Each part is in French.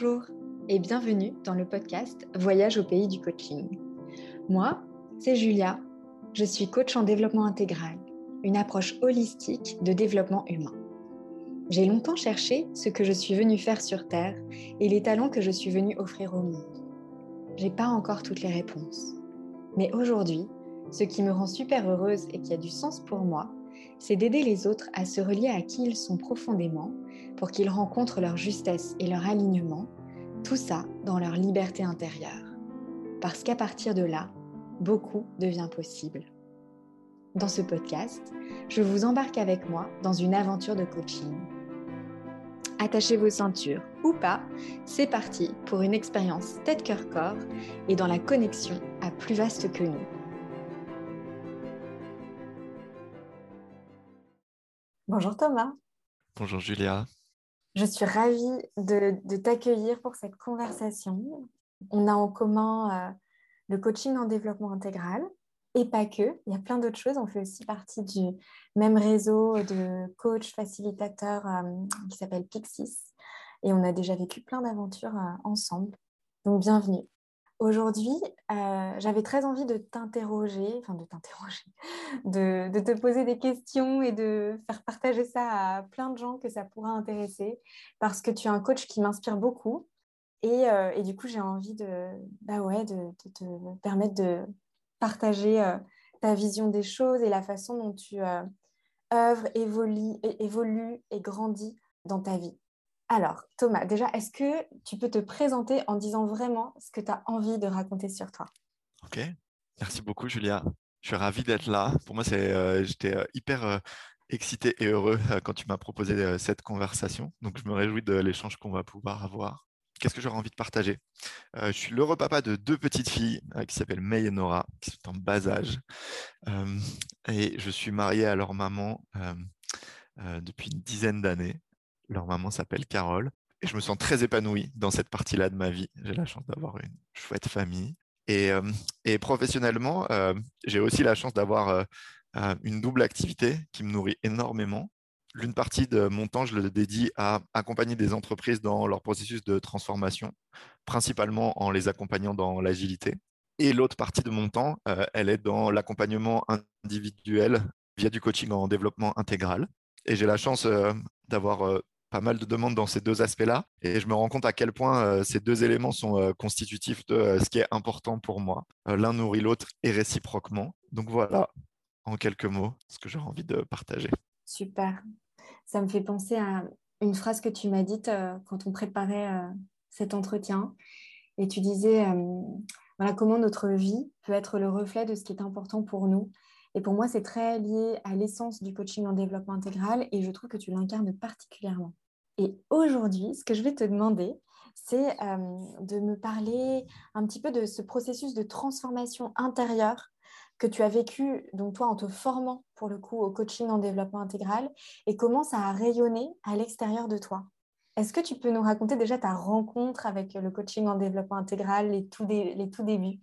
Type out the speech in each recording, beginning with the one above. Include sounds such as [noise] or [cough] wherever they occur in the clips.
Bonjour et bienvenue dans le podcast Voyage au pays du coaching. Moi, c'est Julia, je suis coach en développement intégral, une approche holistique de développement humain. J'ai longtemps cherché ce que je suis venue faire sur Terre et les talents que je suis venue offrir au monde. J'ai pas encore toutes les réponses. Mais aujourd'hui, ce qui me rend super heureuse et qui a du sens pour moi, c'est d'aider les autres à se relier à qui ils sont profondément pour qu'ils rencontrent leur justesse et leur alignement, tout ça dans leur liberté intérieure. Parce qu'à partir de là, beaucoup devient possible. Dans ce podcast, je vous embarque avec moi dans une aventure de coaching. Attachez vos ceintures ou pas, c'est parti pour une expérience tête-cœur-corps et dans la connexion à plus vaste que nous. Bonjour Thomas. Bonjour Julia. Je suis ravie de, t'accueillir pour cette conversation. On a en commun euh, le coaching en développement intégral et pas que. Il y a plein d'autres choses. On fait aussi partie du même réseau de coachs facilitateurs euh, qui s'appelle Pixis. Et on a déjà vécu plein d'aventures euh, ensemble. Donc bienvenue. Aujourd'hui, euh, j'avais très envie de t'interroger, enfin de t'interroger, [laughs] de, te poser des questions et de faire partager ça à plein de gens que ça pourra intéresser, parce que tu es un coach qui m'inspire beaucoup. Et, euh, du coup, j'ai envie de, bah de, te permettre de partager euh, ta vision des choses et la façon dont tu œuvres, évolues, évolue et grandis dans ta vie. Alors, Thomas, déjà, est-ce que tu peux te présenter en disant vraiment ce que tu as envie de raconter sur toi? Ok, merci beaucoup, Julia. Je suis ravi d'être là. Pour moi, euh, j'étais euh, hyper euh, excité et heureux quand tu m'as proposé cette conversation. Donc, je me réjouis de l'échange qu'on va pouvoir avoir. Qu'est-ce que j'aurais envie de partager? Je suis l'heureux papa de deux petites filles qui s'appellent May et Nora, qui sont en bas âge. et je suis marié à leur maman depuis une dizaine d'années. Leur maman s'appelle Carole. Et je me sens très épanoui dans cette partie-là de ma vie. J'ai la chance d'avoir une chouette famille. Et, euh, professionnellement, euh, j'ai aussi la chance d'avoir euh, une double activité qui me nourrit énormément. L'une partie de mon temps, je le dédie à accompagner des entreprises dans leur processus de transformation, principalement en les accompagnant dans l'agilité. Et l'autre partie de mon temps, elle est dans l'accompagnement individuel via du coaching en développement intégral. Et j'ai la chance d'avoir pas mal de demandes dans ces deux aspects-là. Et je me rends compte à quel point euh, ces deux éléments sont euh, constitutifs de euh, ce qui est important pour moi. L'un nourrit l'autre et réciproquement. Donc voilà, en quelques mots, ce que j'ai envie de partager. Super. Ça me fait penser à une phrase que tu m'as dite quand on préparait cet entretien. Et tu disais, voilà, comment notre vie peut être le reflet de ce qui est important pour nous. Et pour moi, c'est très lié à l'essence du coaching en développement intégral et je trouve que tu l'incarnes particulièrement. Et aujourd'hui, ce que je vais te demander, c'est euh, de me parler un petit peu de ce processus de transformation intérieure que tu as vécu, donc toi, en te formant pour le coup au coaching en développement intégral et comment ça a rayonné à l'extérieur de toi. Est-ce que tu peux nous raconter déjà ta rencontre avec le coaching en développement intégral, les tout, les tout débuts?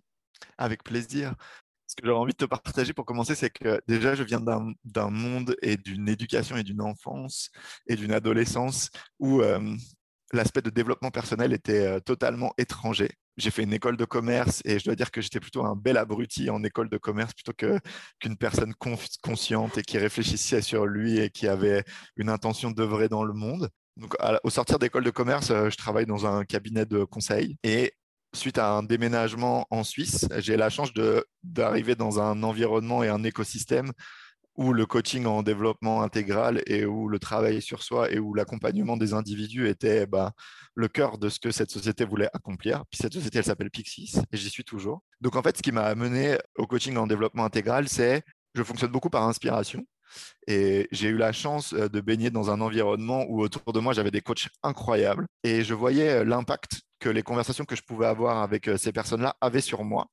Avec plaisir ce que j'aurais envie de te partager pour commencer, c'est que déjà, je viens d'un monde et d'une éducation et d'une enfance et d'une adolescence où euh, l'aspect de développement personnel était euh, totalement étranger. J'ai fait une école de commerce et je dois dire que j'étais plutôt un bel abruti en école de commerce plutôt qu'une personne consciente et qui réfléchissait sur lui et qui avait une intention d'œuvrer dans le monde. Donc, au sortir d'école de commerce, euh, je travaille dans un cabinet de conseil et suite à un déménagement en Suisse, j'ai la chance d'arriver dans un environnement et un écosystème où le coaching en développement intégral et où le travail sur soi et où l'accompagnement des individus était bah, le cœur de ce que cette société voulait accomplir. Cette société, elle s'appelle Pixis et j'y suis toujours. Donc en fait, ce qui m'a amené au coaching en développement intégral, c'est je fonctionne beaucoup par inspiration. Et j'ai eu la chance euh, de baigner dans un environnement où autour de moi, j'avais des coachs incroyables et je voyais euh, l'impact que les conversations que je pouvais avoir avec euh, ces personnes-là avaient sur moi.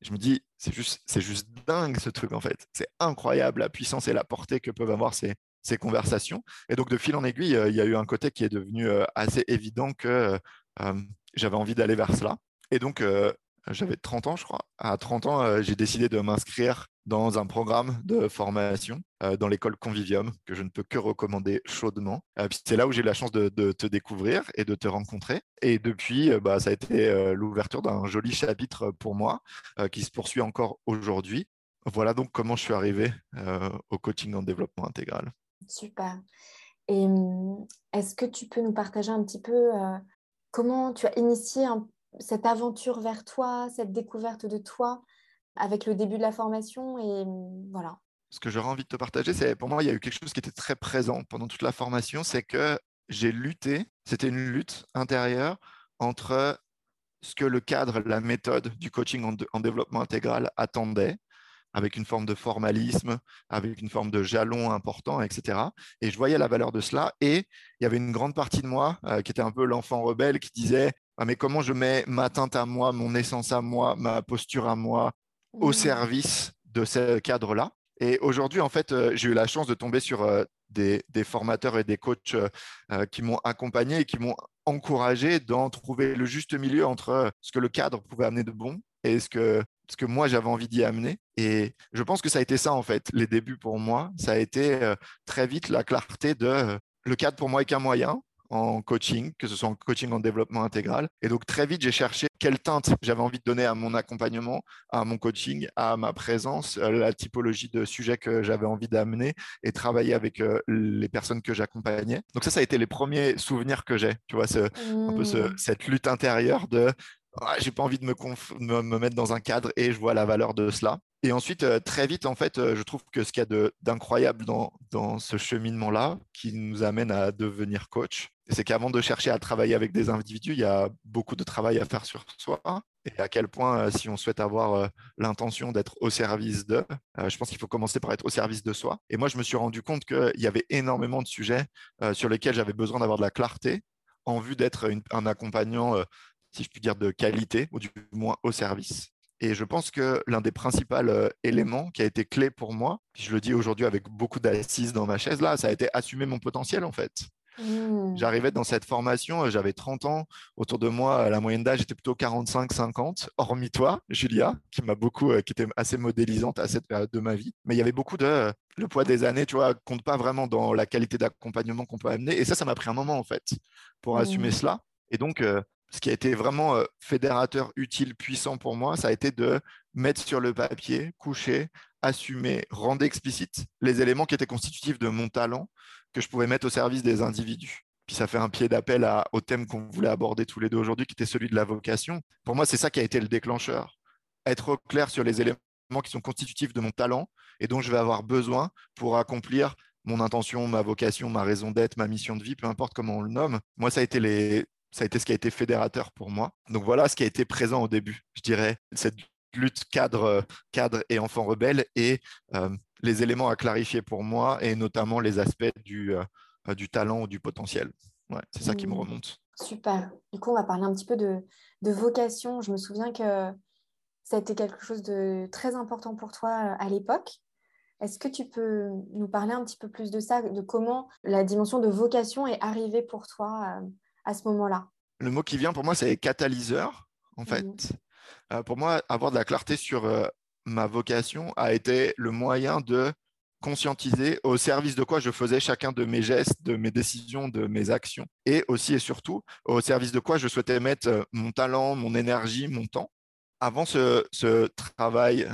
Je me dis, c'est juste, c'est juste dingue ce truc en fait. C'est incroyable la puissance et la portée que peuvent avoir ces, ces conversations. Et donc, de fil en aiguille, il y a eu un côté qui est devenu assez évident que j'avais envie d'aller vers cela. Et donc, j'avais 30 ans, je crois. À 30 ans, j'ai décidé de m'inscrire dans un programme de formation euh, dans l'école Convivium que je ne peux que recommander chaudement. Euh, c'est là où j'ai eu la chance de, te découvrir et de te rencontrer. Et depuis, euh, bah, ça a été l'ouverture d'un joli chapitre pour moi qui se poursuit encore aujourd'hui. Voilà donc comment je suis arrivé au coaching en développement intégral. Super. Et hum, est-ce que tu peux nous partager un petit peu comment tu as initié cette aventure vers toi, cette découverte de toi? Avec le début de la formation et mmh, voilà. Ce que j'aurais envie de te partager, c'est pour moi, il y a eu quelque chose qui était très présent pendant toute la formation, c'est que j'ai lutté, c'était une lutte intérieure entre ce que le cadre, la méthode du coaching en, développement intégral attendait, avec une forme de formalisme, avec une forme de jalon important, etc. Et je voyais la valeur de cela. Et il y avait une grande partie de moi euh, qui était un peu l'enfant rebelle qui disait ah, mais comment je mets ma teinte à moi, mon essence à moi, ma posture à moi, au mmh. service de ce cadre-là. Et aujourd'hui, en fait, euh, j'ai eu la chance de tomber sur euh, des, formateurs et des coachs euh, qui m'ont accompagné et qui m'ont encouragé d'en trouver le juste milieu entre ce que le cadre pouvait amener de bon et ce que, ce que moi j'avais envie d'y amener. Et je pense que ça a été ça, en fait, les débuts pour moi. Ça a été très vite la clarté de le cadre pour moi est qu'un moyen en coaching, que ce soit en coaching en développement intégral. Et donc très vite, j'ai cherché quelle teinte j'avais envie de donner à mon accompagnement, à mon coaching, à ma présence, à la typologie de sujets que j'avais envie d'amener et travailler avec euh, les personnes que j'accompagnais. Donc ça, ça a été les premiers souvenirs que j'ai, tu vois, ce, un peu mmh. cette lutte intérieure de ah, j'ai pas envie de me, me, mettre dans un cadre et je vois la valeur de cela. Et ensuite, euh, très vite, en fait, euh, je trouve que ce qu'il y a d'incroyable dans, dans, ce cheminement-là, qui nous amène à devenir coach, c'est qu'avant de chercher à travailler avec des individus, il y a beaucoup de travail à faire sur soi. Et à quel point, euh, si on souhaite avoir l'intention d'être au service de, je pense qu'il faut commencer par être au service de soi. Et moi, je me suis rendu compte qu'il y avait énormément de sujets sur lesquels j'avais besoin d'avoir de la clarté en vue d'être un accompagnant si je puis dire, de qualité, ou du moins au service. Et je pense que l'un des principaux euh, éléments qui a été clé pour moi, je le dis aujourd'hui avec beaucoup d'assises dans ma chaise, là, ça a été assumer mon potentiel en fait. Mmh. J'arrivais dans cette formation, euh, j'avais 30 ans. Autour de moi, la moyenne d'âge était plutôt 45-50, hormis toi, Julia, qui m'a beaucoup, euh, qui était assez modélisante à cette période de ma vie. Mais il y avait beaucoup de. Le poids des années, tu vois, compte pas vraiment dans la qualité d'accompagnement qu'on peut amener. Et ça, ça m'a pris un moment, en fait, pour assumer mmh. cela. Et donc, ce qui a été vraiment euh, fédérateur, utile, puissant pour moi, ça a été de mettre sur le papier, coucher, assumer, rendre explicite les éléments qui étaient constitutifs de mon talent que je pouvais mettre au service des individus. Puis ça fait un pied d'appel au thème qu'on voulait aborder tous les deux aujourd'hui, qui était celui de la vocation. Pour moi, c'est ça qui a été le déclencheur. Être clair sur les éléments qui sont constitutifs de mon talent et dont je vais avoir besoin pour accomplir mon intention, ma vocation, ma raison d'être, ma mission de vie, peu importe comment on le nomme. Moi, ça a été les, ça a été ce qui a été fédérateur pour moi. Donc voilà ce qui a été présent au début, je dirais, cette lutte cadre, cadre et enfant rebelle et euh, les éléments à clarifier pour moi et notamment les aspects du, euh, du talent ou du potentiel. Ouais, c'est ça qui me mmh. remonte. Super. Du coup, on va parler un petit peu de, de vocation. Je me souviens que ça a été quelque chose de très important pour toi euh, à l'époque. Est-ce que tu peux nous parler un petit peu plus de ça, de comment la dimension de vocation est arrivée pour toi à ce moment-là? Le mot qui vient pour moi, c'est catalyseur, en fait. Mhm. Euh, pour moi, avoir de la clarté sur euh, ma vocation a été le moyen de conscientiser au service de quoi je faisais chacun de mes gestes, de mes décisions, de mes actions, et aussi et surtout au service de quoi je souhaitais mettre euh, mon talent, mon énergie, mon temps. Avant ce, travail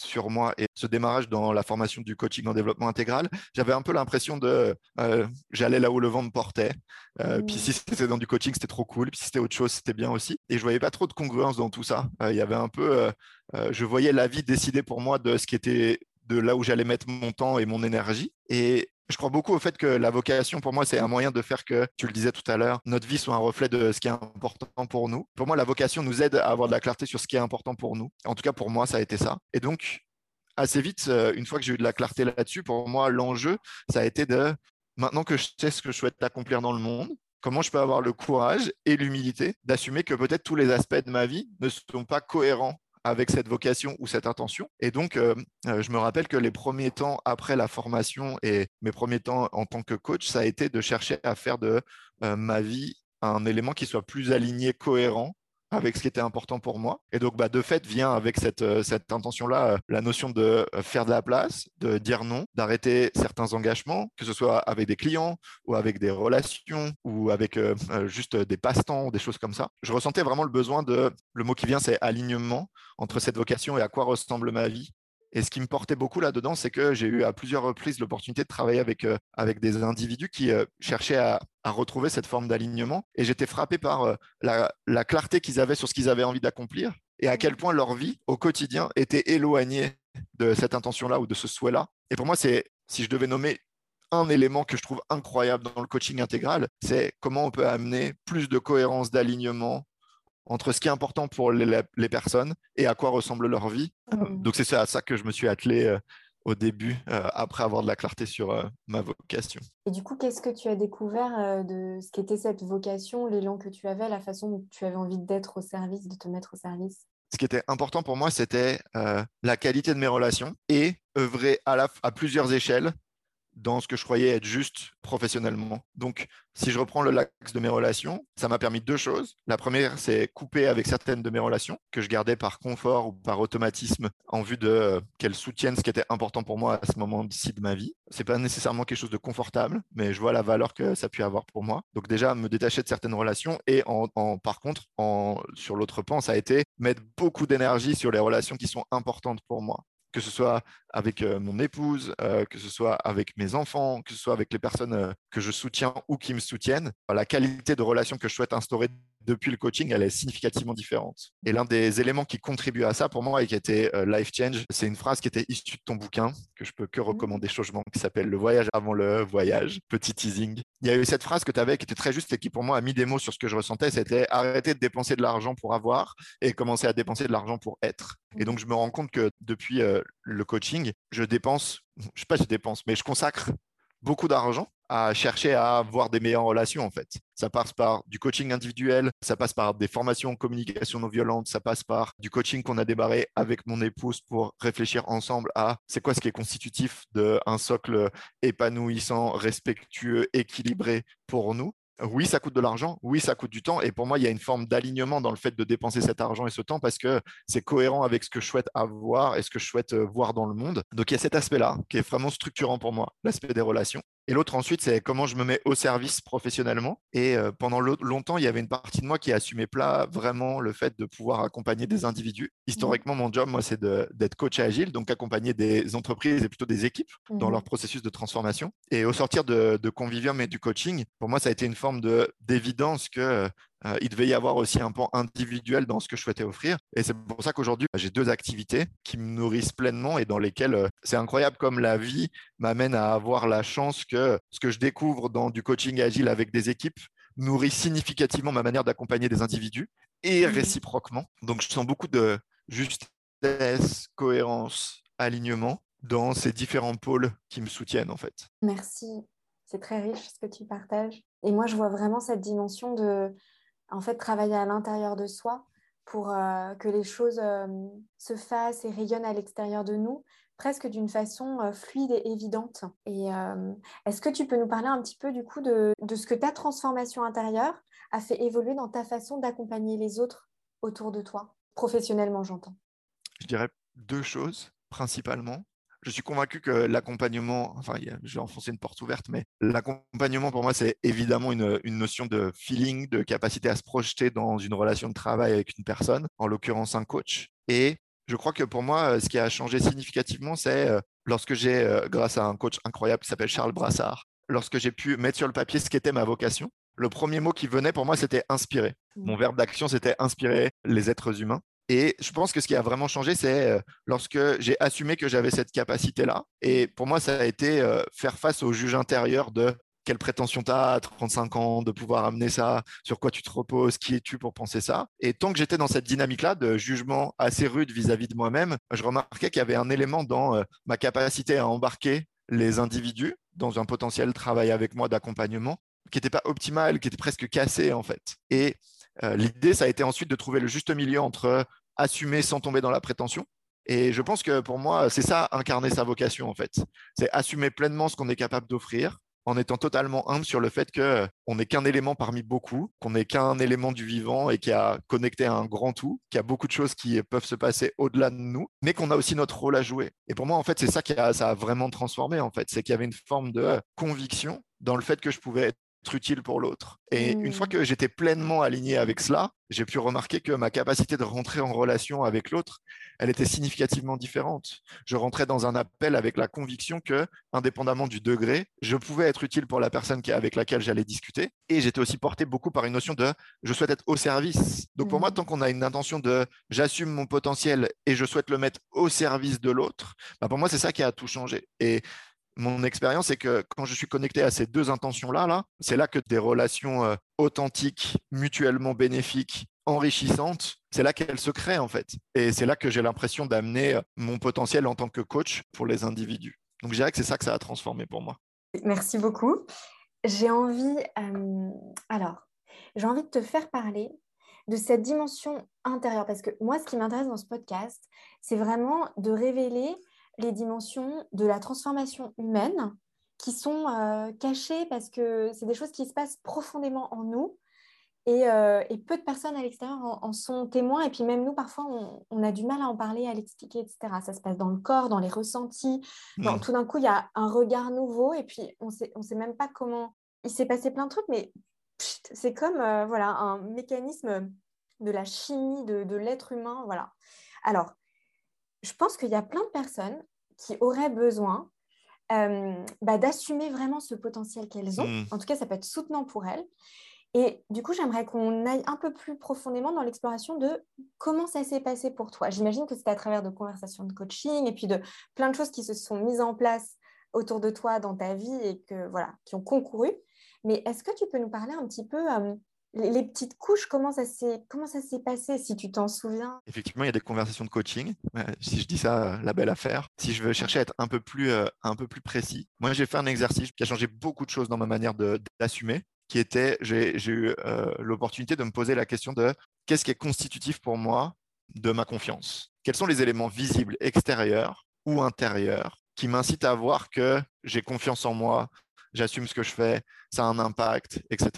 sur moi et ce démarrage dans la formation du coaching en développement intégral, j'avais un peu l'impression de euh, j'allais là où le vent me portait. Euh, puis si c'était dans du coaching, c'était trop cool. Puis si c'était autre chose, c'était bien aussi. Et je voyais pas trop de congruence dans tout ça. Euh, il y avait un peu, je voyais la vie décider pour moi de ce qui était de là où j'allais mettre mon temps et mon énergie. Et je crois beaucoup au fait que la vocation, pour moi, c'est un moyen de faire que, tu le disais tout à l'heure, notre vie soit un reflet de ce qui est important pour nous. Pour moi, la vocation nous aide à avoir de la clarté sur ce qui est important pour nous. En tout cas, pour moi, ça a été ça. Et donc, assez vite, euh, une fois que j'ai eu de la clarté là-dessus, pour moi, l'enjeu, ça a été de, maintenant que je sais ce que je souhaite accomplir dans le monde, comment je peux avoir le courage et l'humilité d'assumer que peut-être tous les aspects de ma vie ne sont pas cohérents avec cette vocation ou cette intention. Et donc, euh, euh, je me rappelle que les premiers temps après la formation et mes premiers temps en tant que coach, ça a été de chercher à faire de euh, ma vie un élément qui soit plus aligné, cohérent avec ce qui était important pour moi. Et donc, bah, de fait, vient avec cette, euh, intention-là la notion de faire de la place, de dire non, d'arrêter certains engagements, que ce soit avec des clients ou avec des relations ou avec juste des passe-temps ou des choses comme ça. Je ressentais vraiment le besoin de, le mot qui vient, c'est alignement entre cette vocation et à quoi ressemble ma vie et ce qui me portait beaucoup là-dedans, c'est que j'ai eu à plusieurs reprises l'opportunité de travailler avec, euh, avec des individus qui euh, cherchaient à, retrouver cette forme d'alignement. Et j'étais frappé par euh, la, clarté qu'ils avaient sur ce qu'ils avaient envie d'accomplir et à quel point leur vie au quotidien était éloignée de cette intention-là ou de ce souhait-là. Et pour moi, c'est, si je devais nommer un élément que je trouve incroyable dans le coaching intégral, c'est comment on peut amener plus de cohérence, d'alignement, entre ce qui est important pour les, personnes et à quoi ressemble leur vie. Mm. Donc c'est à ça que je me suis attelé euh, au début, euh, après avoir de la clarté sur euh, ma vocation. Et du coup, qu'est-ce que tu as découvert de ce qu'était cette vocation, l'élan que tu avais, la façon dont tu avais envie d'être au service, de te mettre au service? Ce qui était important pour moi, c'était la qualité de mes relations et œuvrer à, à plusieurs échelles dans ce que je croyais être juste professionnellement. Donc, si je reprends le l'axe de mes relations, ça m'a permis deux choses. La première, c'est couper avec certaines de mes relations que je gardais par confort ou par automatisme en vue de euh, qu'elles soutiennent ce qui était important pour moi à ce moment-ci de ma vie. C'est pas nécessairement quelque chose de confortable, mais je vois la valeur que ça pu avoir pour moi. Donc déjà, me détacher de certaines relations et en, par contre, sur l'autre pan, ça a été mettre beaucoup d'énergie sur les relations qui sont importantes pour moi que ce soit avec euh, mon épouse, euh, que ce soit avec mes enfants, que ce soit avec les personnes euh, que je soutiens ou qui me soutiennent, la qualité de relation que je souhaite instaurer depuis le coaching, elle est significativement différente. Et l'un des éléments qui contribue à ça pour moi et qui a été life change, c'est une phrase qui était issue de ton bouquin que je peux que recommander mmh. chaudement, qui s'appelle Le voyage avant le voyage. Petit teasing. Il y a eu cette phrase que tu avais qui était très juste et qui pour moi a mis des mots sur ce que je ressentais, c'était arrêter de dépenser de l'argent pour avoir et commencer à dépenser de l'argent pour être. Et donc je me rends compte que depuis le coaching, je dépense, je sais pas si je dépense, mais je consacre beaucoup d'argent à chercher à avoir des meilleures relations en fait. Ça passe par du coaching individuel, ça passe par des formations en communication non violente, ça passe par du coaching qu'on a démarré avec mon épouse pour réfléchir ensemble à c'est quoi ce qui est constitutif d'un socle épanouissant, respectueux, équilibré pour nous oui, ça coûte de l'argent, oui, ça coûte du temps. Et pour moi, il y a une forme d'alignement dans le fait de dépenser cet argent et ce temps parce que c'est cohérent avec ce que je souhaite avoir et ce que je souhaite euh, voir dans le monde. Donc il y a cet aspect-là qui est vraiment structurant pour moi, l'aspect des relations. Et l'autre ensuite, c'est comment je me mets au service professionnellement. Et euh, pendant longtemps, il y avait une partie de moi qui assumait plat vraiment le fait de pouvoir accompagner des individus. Historiquement, mon job, moi, c'est d'être coach agile, donc accompagner des entreprises et plutôt des équipes dans mmh leur processus de transformation. Et au sortir de, de Convivium et du coaching, pour moi, ça a été une forme d'évidence que euh, il devait y avoir aussi un pan individuel dans ce que je souhaitais offrir. Et c'est pour ça qu'aujourd'hui, j'ai deux activités qui me nourrissent pleinement et dans lesquelles euh, c'est incroyable comme la vie m'amène à avoir la chance que ce que je découvre dans du coaching agile avec des équipes nourrit significativement ma manière d'accompagner des individus et mmh réciproquement. Donc, je sens beaucoup de justesse, cohérence, alignement dans ces différents pôles qui me soutiennent en fait. Merci. C'est très riche ce que tu partages. Et moi, je vois vraiment cette dimension de en fait travailler à l'intérieur de soi pour euh, que les choses euh, se fassent et rayonnent à l'extérieur de nous, presque d'une façon euh, fluide et évidente. Et est-ce que tu peux nous parler un petit peu du coup de, de, ce que ta transformation intérieure a fait évoluer dans ta façon d'accompagner les autres autour de toi, professionnellement j'entends. Je dirais deux choses principalement je suis convaincu que l'accompagnement, enfin, je vais enfoncer une porte ouverte, mais l'accompagnement pour moi, c'est évidemment une, notion de feeling, de capacité à se projeter dans une relation de travail avec une personne, en l'occurrence un coach. Et je crois que pour moi, ce qui a changé significativement, c'est euh, lorsque j'ai, euh, grâce à un coach incroyable qui s'appelle Charles Brassard, lorsque j'ai pu mettre sur le papier ce qu'était ma vocation, le premier mot qui venait pour moi, c'était inspirer. Mon verbe d'action, c'était inspirer les êtres humains. Et je pense que ce qui a vraiment changé, c'est euh, lorsque j'ai assumé que j'avais cette capacité-là. Et pour moi, ça a été euh, faire face au juge intérieur de quelle prétention tu as à 35 ans, de pouvoir amener ça, sur quoi tu te reposes, qui es-tu pour penser ça. Et tant que j'étais dans cette dynamique-là de jugement assez rude vis-à-vis de moi-même, je remarquais qu'il y avait un élément dans euh, ma capacité à embarquer les individus dans un potentiel travail avec moi d'accompagnement qui n'était pas optimal, qui était presque cassé en fait. Et l'idée, ça a été ensuite de trouver le juste milieu entre assumer sans tomber dans la prétention. Et je pense que pour moi, c'est ça, incarner sa vocation, en fait. C'est assumer pleinement ce qu'on est capable d'offrir en étant totalement humble sur le fait qu'on n'est qu'un élément parmi beaucoup, qu'on n'est qu'un élément du vivant et qui a connecté à un grand tout, qu'il y a beaucoup de choses qui peuvent se passer au-delà de nous, mais qu'on a aussi notre rôle à jouer. Et pour moi, en fait, c'est ça qui a, a vraiment transformé, en fait. C'est qu'il y avait une forme de conviction dans le fait que je pouvais être utile pour l'autre. Et une fois mmh. que j'étais pleinement aligné avec cela, j'ai pu remarquer que ma capacité de rentrer en relation avec l'autre, elle était significativement différente. Je rentrais dans un appel avec la conviction que, indépendamment du degré, je pouvais être utile pour la personne avec laquelle j'allais discuter. Et j'étais aussi porté beaucoup par une notion de je souhaite être au service. Donc pour moi, mmh. tant qu'on a une intention de j'assume mon potentiel et je souhaite le mettre au service de l'autre, bah pour moi, c'est ça qui a tout changé. Et mon expérience, c'est que quand je suis connecté à ces deux intentions-là, là, c'est là que des relations euh, authentiques, mutuellement bénéfiques, enrichissantes, c'est là qu'elles se créent en fait. Et c'est là que j'ai l'impression d'amener euh, mon potentiel en tant que coach pour les individus. Donc je dirais que c'est ça que ça a transformé pour moi. Merci beaucoup. J'ai envie, euh, alors, j'ai envie de te faire parler de cette dimension intérieure parce que moi, ce qui m'intéresse dans ce podcast, c'est vraiment de révéler les dimensions de la transformation humaine qui sont euh, cachées parce que c'est des choses qui se passent profondément en nous euh, et, peu de personnes à l'extérieur en, sont témoins. Et puis même nous, parfois, on, a du mal à en parler, à l'expliquer, etc. Ça se passe dans le corps, dans les ressentis. Mmh. tout d'un coup, il y a un regard nouveau et puis on sait, ne on sait même pas comment... Il s'est passé plein de trucs, mais c'est comme euh, voilà, un mécanisme de la chimie de, de l'être humain. Voilà. Alors, je pense qu'il y a plein de personnes qui auraient besoin euh, bah, d'assumer vraiment ce potentiel qu'elles ont. Hmm. En tout cas, ça peut être soutenant pour elles. Et du coup, j'aimerais qu'on aille un peu plus profondément dans l'exploration de comment ça s'est passé pour toi. J'imagine que c'était à travers de conversations de coaching et puis de plein de choses qui se sont mises en place autour de toi dans ta vie et que voilà, qui ont concouru. Mais est-ce que tu peux nous parler un petit peu euh, les, petites couches, comment ça s'est comment ça s'est passé, si tu t'en souviens? Effectivement, il y a des conversations de coaching. Si je dis ça, euh, la belle affaire. Si je veux chercher à être un peu plus, euh, un peu plus précis, moi j'ai fait un exercice qui a changé beaucoup de choses dans ma manière d'assumer, qui était, j'ai eu euh, l'opportunité de me poser la question de qu'est-ce qui est constitutif pour moi de ma confiance? Quels sont les éléments visibles, extérieurs ou intérieurs, qui m'incitent à voir que j'ai confiance en moi, j'assume ce que je fais, ça a un impact, etc.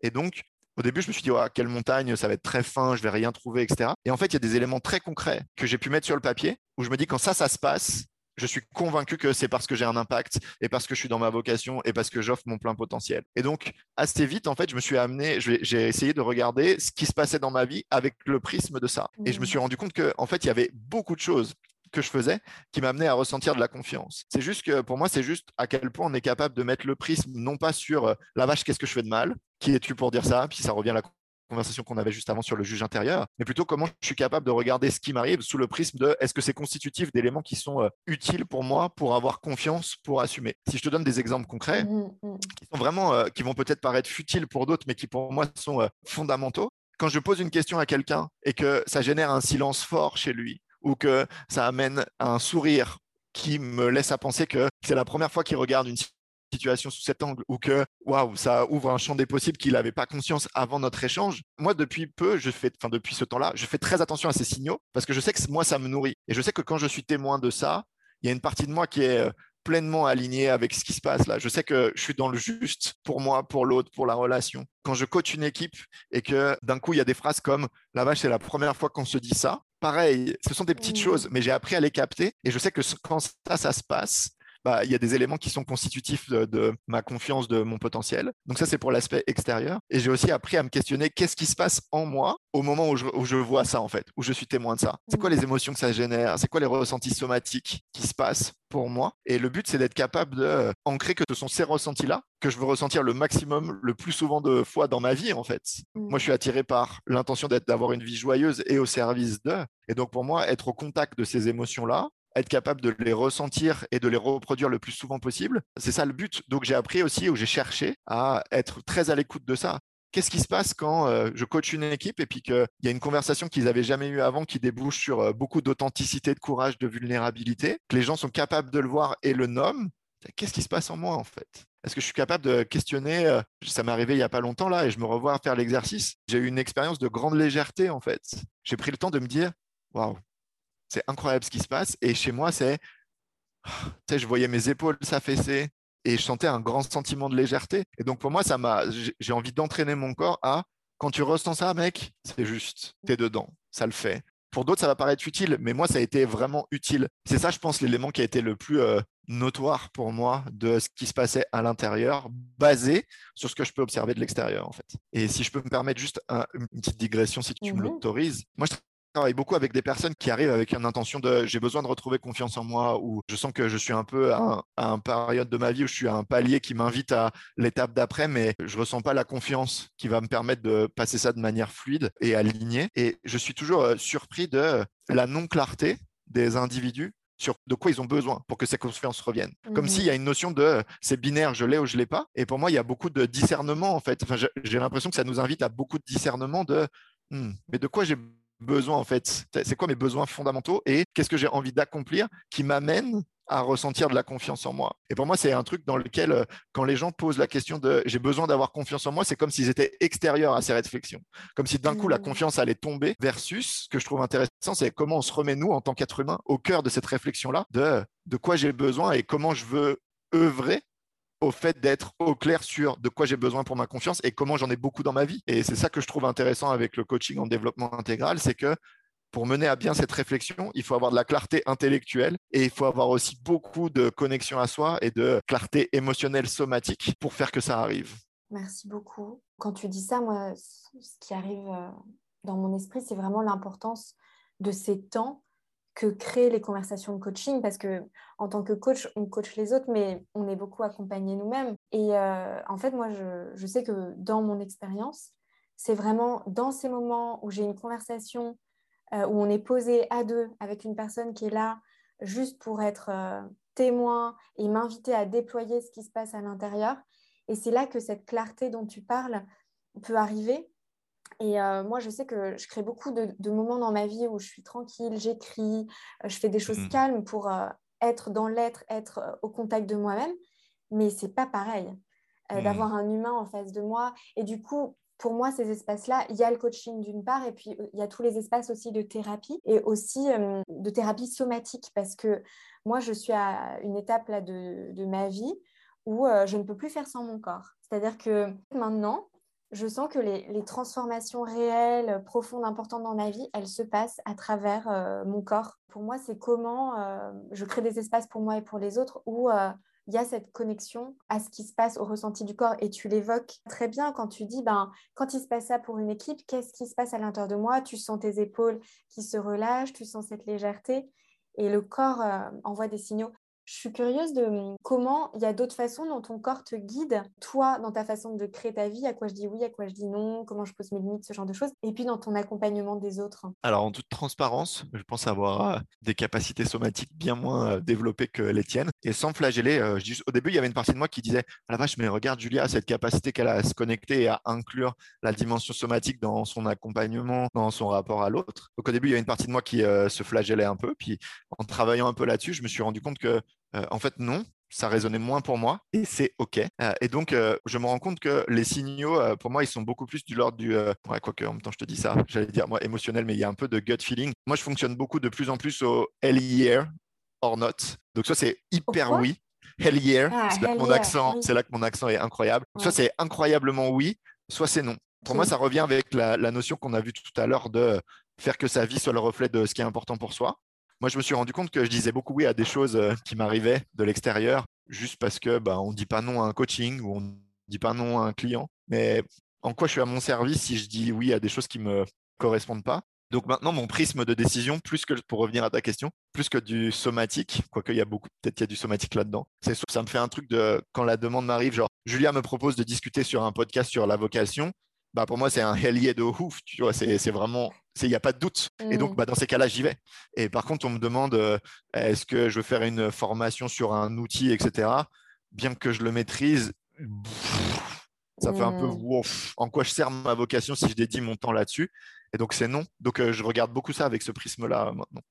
Et donc, au début, je me suis dit, quelle montagne, ça va être très fin, je vais rien trouver, etc. Et en fait, il y a des éléments très concrets que j'ai pu mettre sur le papier où je me dis, quand ça, ça se passe, je suis convaincu que c'est parce que j'ai un impact et parce que je suis dans ma vocation et parce que j'offre mon plein potentiel. Et donc, assez vite, en fait, je me suis amené, j'ai essayé de regarder ce qui se passait dans ma vie avec le prisme de ça. Et je me mmh. suis rendu compte qu'en en fait, il y avait beaucoup de choses que je faisais qui m'amenait à ressentir de la confiance. C'est juste que pour moi, c'est juste à quel point on est capable de mettre le prisme non pas sur euh, la vache, qu'est-ce que je fais de mal, qui es-tu pour dire ça, puis ça revient à la conversation qu'on avait juste avant sur le juge intérieur, mais plutôt comment je suis capable de regarder ce qui m'arrive sous le prisme de est-ce que c'est constitutif d'éléments qui sont euh, utiles pour moi pour avoir confiance, pour assumer. Si je te donne des exemples concrets mmh, mmh. qui sont vraiment, euh, qui vont peut-être paraître futiles pour d'autres, mais qui pour moi sont fondamentaux. Quand je pose une question à quelqu'un et que ça génère un silence fort chez lui, ou que ça amène un sourire qui me laisse à penser que c'est la première fois qu'il regarde une situation sous cet angle ou que waouh ça ouvre un champ des possibles qu'il n'avait pas conscience avant notre échange moi depuis peu je fais depuis ce temps-là je fais très attention à ces signaux parce que je sais que moi ça me nourrit et je sais que quand je suis témoin de ça il y a une partie de moi qui est euh, pleinement aligné avec ce qui se passe là. Je sais que je suis dans le juste pour moi, pour l'autre, pour la relation. Quand je coach une équipe et que d'un coup, il y a des phrases comme la vache, c'est la première fois qu'on se dit ça. Pareil, ce sont des petites mmh. choses, mais j'ai appris à les capter et je sais que quand ça, ça se passe, bah, il y a des éléments qui sont constitutifs de, ma confiance, de mon potentiel. Donc ça, c'est pour l'aspect extérieur. Et j'ai aussi appris à me questionner qu'est-ce qui se passe en moi au moment où je, vois ça, en fait, où je suis témoin de ça? C'est quoi les émotions que ça génère? C'est quoi les ressentis somatiques qui se passent pour moi? Et le but, c'est d'être capable d'ancrer que ce sont ces ressentis-là que je veux ressentir le maximum, le plus souvent de fois dans ma vie, en fait. Moi, je suis attiré par l'intention d'avoir une vie joyeuse et au service d'eux. Et donc, pour moi, être au contact de ces émotions-là, être capable de les ressentir et de les reproduire le plus souvent possible. C'est ça le but. Donc j'ai appris aussi, ou j'ai cherché à être très à l'écoute de ça. Qu'est-ce qui se passe quand euh, je coach une équipe et puis qu'il y a une conversation qu'ils n'avaient jamais eue avant qui débouche sur euh, beaucoup d'authenticité, de courage, de vulnérabilité, que les gens sont capables de le voir et le nomment? Qu'est-ce qui se passe en moi en fait? Est-ce que je suis capable de questionner euh, Ça m'est arrivé il n'y a pas longtemps là et je me revois faire l'exercice. J'ai eu une expérience de grande légèreté en fait. J'ai pris le temps de me dire waouh, c'est incroyable ce qui se passe. Et chez moi, c'est, tu sais, je voyais mes épaules s'affaisser, et je sentais un grand sentiment de légèreté. Et donc pour moi, ça m'a, j'ai envie d'entraîner mon corps à quand tu ressens ça, mec, c'est juste, tu es dedans, ça le fait. Pour d'autres, ça va paraître utile, mais moi, ça a été vraiment utile. C'est ça, je pense, l'élément qui a été le plus euh, notoire pour moi de ce qui se passait à l'intérieur, basé sur ce que je peux observer de l'extérieur, en fait. Et si je peux me permettre juste une petite digression, si tu me mmh l'autorises, moi, je travaille beaucoup avec des personnes qui arrivent avec une intention de j'ai besoin de retrouver confiance en moi ou je sens que je suis un peu à, un, période de ma vie où je suis à un palier qui m'invite à l'étape d'après, mais je ressens pas la confiance qui va me permettre de passer ça de manière fluide et alignée. Et je suis toujours euh, surpris de la non-clarté des individus sur de quoi ils ont besoin pour que cette confiance revienne. Comme s'il y a mmh. une notion de c'est binaire, je l'ai ou je l'ai pas. Et pour moi, il y a beaucoup de discernement en fait. Enfin, j'ai l'impression que ça nous invite à beaucoup de discernement de hmm, mais de quoi j'ai besoins en fait C'est quoi mes besoins fondamentaux et qu'est-ce que j'ai envie d'accomplir qui m'amène à ressentir de la confiance en moi? Et pour moi, c'est un truc dans lequel, euh, quand les gens posent la question de j'ai besoin d'avoir confiance en moi, c'est comme s'ils étaient extérieurs à ces réflexions. Comme si d'un coup, la mmh. confiance allait tomber, versus ce que je trouve intéressant, c'est comment on se remet, nous, en tant qu'être humain, au cœur de cette réflexion-là, de, de quoi j'ai besoin et comment je veux œuvrer au fait d'être au clair sur de quoi j'ai besoin pour ma confiance et comment j'en ai beaucoup dans ma vie. Et c'est ça que je trouve intéressant avec le coaching en développement intégral, c'est que pour mener à bien cette réflexion, il faut avoir de la clarté intellectuelle et il faut avoir aussi beaucoup de connexion à soi et de clarté émotionnelle somatique pour faire que ça arrive. Merci beaucoup. Quand tu dis ça, moi, ce qui arrive euh, dans mon esprit, c'est vraiment l'importance de ces temps que créent les conversations de coaching parce que en tant que coach, on coach les autres, mais on est beaucoup accompagné nous-mêmes. Et euh, en fait, moi, je, sais que dans mon expérience, c'est vraiment dans ces moments où j'ai une conversation, euh, où on est posé à deux avec une personne qui est là juste pour être euh, témoin et m'inviter à déployer ce qui se passe à l'intérieur. Et c'est là que cette clarté dont tu parles peut arriver et euh, moi, je sais que je crée beaucoup de, moments dans ma vie où je suis tranquille, j'écris, euh, je fais des choses mmh. calmes pour euh, être dans l'être, être au contact de moi-même. Mais c'est pas pareil mmh. d'avoir un humain en face de moi. Et du coup, pour moi, ces espaces-là, il y a le coaching d'une part, et puis il y a tous les espaces aussi de thérapie et aussi de thérapie somatique, parce que moi, je suis à une étape là de, de ma vie où je ne peux plus faire sans mon corps. C'est-à-dire que maintenant, je sens que les, transformations réelles, profondes, importantes dans ma vie, elles se passent à travers euh, mon corps. Pour moi, c'est comment euh, je crée des espaces pour moi et pour les autres où euh, il y a cette connexion à ce qui se passe au ressenti du corps. Et tu l'évoques très bien quand tu dis, ben, quand il se passe ça pour une équipe, qu'est-ce qui se passe à l'intérieur de moi? Tu sens tes épaules qui se relâchent, tu sens cette légèreté. Et le corps envoie des signaux. Je suis curieuse de hum, comment il y a d'autres façons dont ton corps te guide, toi, dans ta façon de créer ta vie, à quoi je dis oui, à quoi je dis non, comment je pose mes limites, ce genre de choses, et puis dans ton accompagnement des autres? Alors, en toute transparence, je pense avoir euh, des capacités somatiques bien moins euh, développées que les tiennes. Et sans flageller, euh, au début, il y avait une partie de moi qui disait Ah la vache, mais regarde Julia, cette capacité qu'elle a à se connecter et à inclure la dimension somatique dans son accompagnement, dans son rapport à l'autre. Donc, au début, il y avait une partie de moi qui se flagellait un peu. Puis, en travaillant un peu là-dessus, je me suis rendu compte que euh, en fait, non, ça résonnait moins pour moi et c'est OK. Euh, et donc, euh, je me rends compte que les signaux, pour moi, ils sont beaucoup plus du l'ordre du. ouais, quoique, en même temps, je te dis ça, j'allais dire, moi, émotionnel, mais il y a un peu de gut feeling. Moi, je fonctionne beaucoup de plus en plus au hell yeah or not. Donc, ça, c'est hyper oui. Hell yeah, ah, c'est là, que mon accent, là que mon accent est incroyable. Soit c'est incroyablement oui, soit c'est non. Pour moi, ça revient avec la notion qu'on a vue tout à l'heure de faire que sa vie soit le reflet de ce qui est important pour soi moi, je me suis rendu compte que je disais beaucoup oui à des choses euh, qui m'arrivaient de l'extérieur, juste parce que bah, on ne dit pas non à un coaching ou on ne dit pas non à un client. Mais en quoi je suis à mon service si je dis oui à des choses qui ne me correspondent pas? Donc maintenant, mon prisme de décision, plus que pour revenir à ta question, plus que du somatique, quoique il y a beaucoup, peut-être qu'il y a du somatique là-dedans. Ça me fait un truc de quand la demande m'arrive, genre Julia me propose de discuter sur un podcast sur la vocation. Bah pour moi c'est un hellier de ouf, tu vois, c'est vraiment il n'y a pas de doute. Et donc, mm. bah, dans ces cas-là, j'y vais. Et par contre, on me demande euh, est-ce que je veux faire une formation sur un outil, etc. Bien que je le maîtrise, ça fait un peu mm. en quoi je sers ma vocation si je dédie mon temps là-dessus? Et donc, c'est non. Donc, euh, je regarde beaucoup ça avec ce prisme-là maintenant.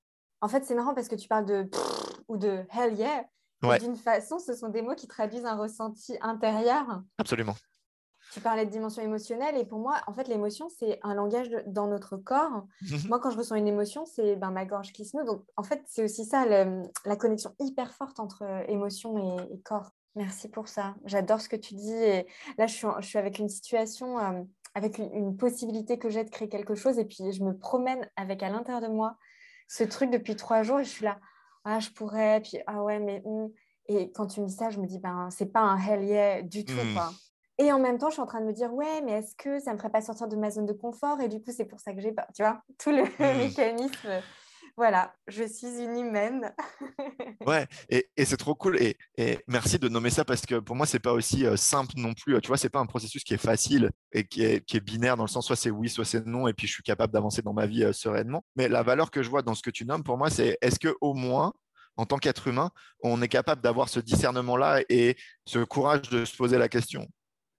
En fait, c'est marrant parce que tu parles de ou de hell yeah. D'une façon, ce sont des mots qui traduisent un ressenti intérieur. Absolument. Tu parlais de dimension émotionnelle et pour moi, en fait, l'émotion, c'est un langage dans notre corps. Mhm. Moi, quand je ressens une émotion, c'est ben, ma gorge qui se meut. Donc, en fait, c'est aussi ça, la connexion hyper forte entre euh, émotion et, corps. Merci pour ça. J'adore ce que tu dis. Et là, je suis, je suis avec une situation, euh, avec une, possibilité que j'ai de créer quelque chose. Et puis, je me promène avec à l'intérieur de moi ce truc depuis trois jours. Et je suis là, ah, je pourrais. Puis, ah ouais, mais. Hmm. Et quand tu me dis ça, je me dis, ben, c'est pas un hell yeah du tout. Hmm. Quoi. Et en même temps, je suis en train de me dire, ouais, mais est-ce que ça me ferait pas sortir de ma zone de confort? Et du coup, c'est pour ça que j'ai peur. Tu vois, [laughs] tout le hmm. mécanisme voilà, je suis une humaine. [laughs] ouais, et, c'est trop cool. Et, merci de nommer ça parce que pour moi, c'est pas aussi euh, simple non plus. Tu vois, c'est pas un processus qui est facile et qui est, binaire dans le sens soit c'est oui, soit c'est non, et puis je suis capable d'avancer dans ma vie euh, sereinement. Mais la valeur que je vois dans ce que tu nommes, pour moi, c'est est-ce que au moins, en tant qu'être humain, on est capable d'avoir ce discernement-là et ce courage de se poser la question?